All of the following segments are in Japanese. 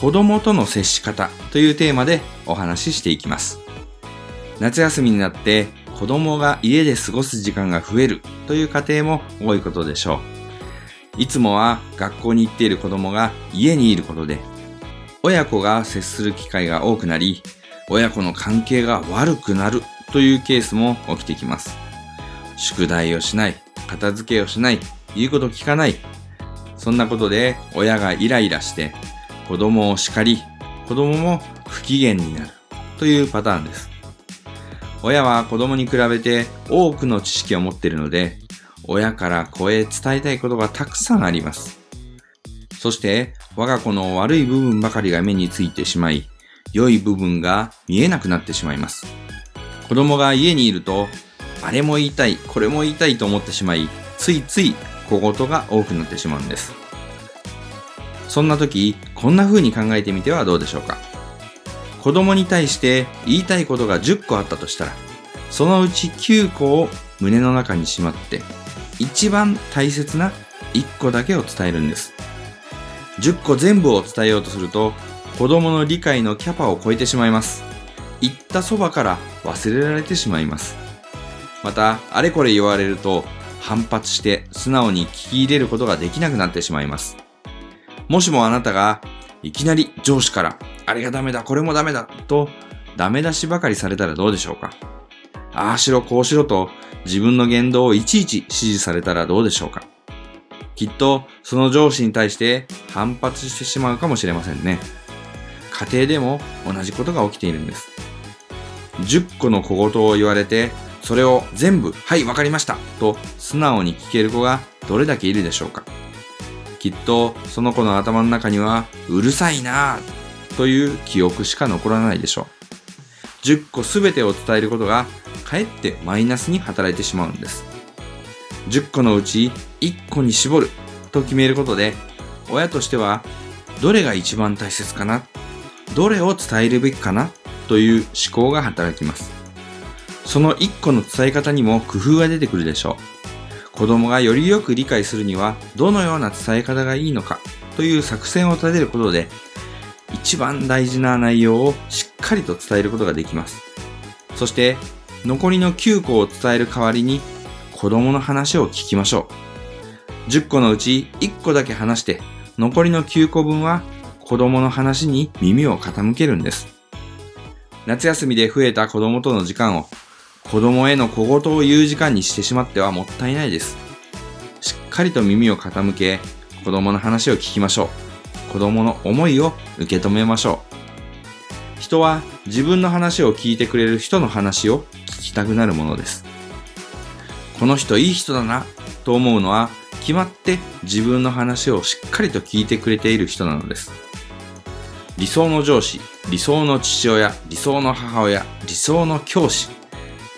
子供との接し方というテーマでお話ししていきます。夏休みになって子供が家で過ごす時間が増えるという家庭も多いことでしょう。いつもは学校に行っている子供が家にいることで、親子が接する機会が多くなり、親子の関係が悪くなるというケースも起きてきます。宿題をしない、片付けをしない、言うこと聞かない。そんなことで親がイライラして子供を叱り、子供も不機嫌になるというパターンです。親は子供に比べて多くの知識を持っているので、親から子へ伝えたいことがたくさんあります。そして、我が子の悪い部分ばかりが目についてしまい、良い部分が見えなくなってしまいます。子供が家にいると、あれも言いたい、これも言いたいと思ってしまい、ついつい小言が多くなってしまうんです。そんな時、こんな風に考えてみてはどうでしょうか？子供に対して言いたいことが10個あったとしたら、そのうち9個を胸の中にしまって、一番大切な1個だけを伝えるんです。10個全部を伝えようとすると、子供の理解のキャパを超えてしまいます。言ったそばから忘れられてしまいます。また、あれこれ言われると、反発して素直に聞き入れることができなくなってしまいます。もしもあなたがいきなり上司からあれがダメだ、これもダメだとダメ出しばかりされたらどうでしょうか？ああしろこうしろと自分の言動をいちいち指示されたらどうでしょうか？きっとその上司に対して反発してしまうかもしれませんね。家庭でも同じことが起きているんです。10個の小言を言われて、それを全部、はい、わかりました、と素直に聞ける子がどれだけいるでしょうか？きっとその子の頭の中にはうるさいなぁという記憶しか残らないでしょう。10個すべてを伝えることがかえってマイナスに働いてしまうんです。10個のうち1個に絞ると決めることで親としてはどれが一番大切かな？どれを伝えるべきかな？という思考が働きます。その1個の伝え方にも工夫が出てくるでしょう。子供がよりよく理解するにはどのような伝え方がいいのかという作戦を立てることで一番大事な内容をしっかりと伝えることができます。そして残りの9個を伝える代わりに子供の話を聞きましょう。10個のうち1個だけ話して残りの9個分は子供の話に耳を傾けるんです。夏休みで増えた子供との時間を子供への小言を言う時間にしてしまってはもったいないです。しっかりと耳を傾け、子供の話を聞きましょう。子供の思いを受け止めましょう。人は自分の話を聞いてくれる人の話を聞きたくなるものです。この人いい人だなと思うのは決まって自分の話をしっかりと聞いてくれている人なのです。理想の上司、理想の父親、理想の母親、理想の教師、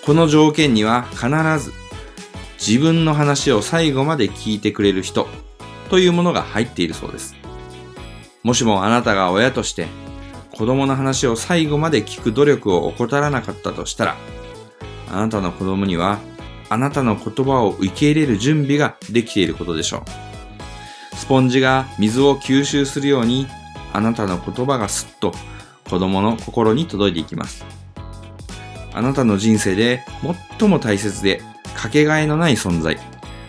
この条件には必ず自分の話を最後まで聞いてくれる人というものが入っているそうです。もしもあなたが親として子供の話を最後まで聞く努力を怠らなかったとしたら、あなたの子供にはあなたの言葉を受け入れる準備ができていることでしょう。スポンジが水を吸収するようにあなたの言葉がすっと子供の心に届いていきます。あなたの人生で最も大切でかけがえのない存在。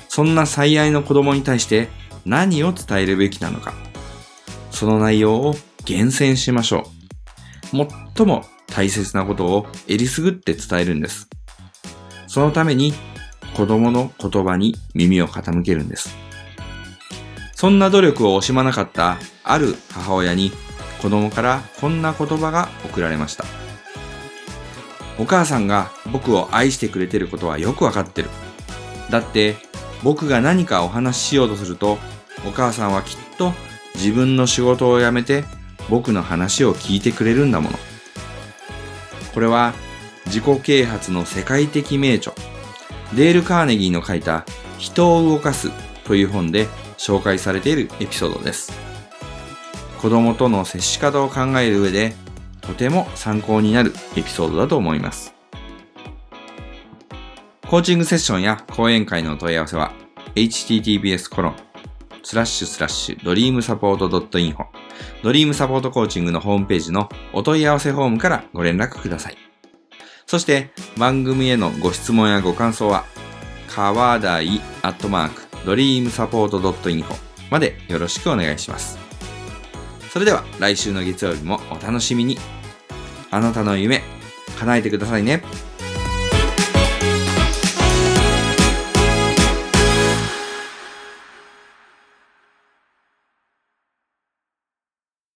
そんな最愛の子供に対して何を伝えるべきなのか。その内容を厳選しましょう。最も大切なことをえりすぐって伝えるんです。そのために子供の言葉に耳を傾けるんです。そんな努力を惜しまなかったある母親に子供からこんな言葉が送られました。お母さんが僕を愛してくれてることはよくわかってる。だって僕が何かお話ししようとするとお母さんはきっと自分の仕事を辞めて僕の話を聞いてくれるんだもの。これは自己啓発の世界的名著、デール・カーネギーの書いた人を動かすという本で紹介されているエピソードです。子供との接し方を考える上でとても参考になるエピソードだと思います。コーチングセッションや講演会の問い合わせは https コロンスラッシュスラッシュドリームサポート .info ドリームサポートコーチングのホームページのお問い合わせフォームからご連絡ください。そして番組へのご質問やご感想は川台アットマークドリームサポート .info までよろしくお願いします。それでは来週の月曜日もお楽しみに。あなたの夢、叶えてくださいね。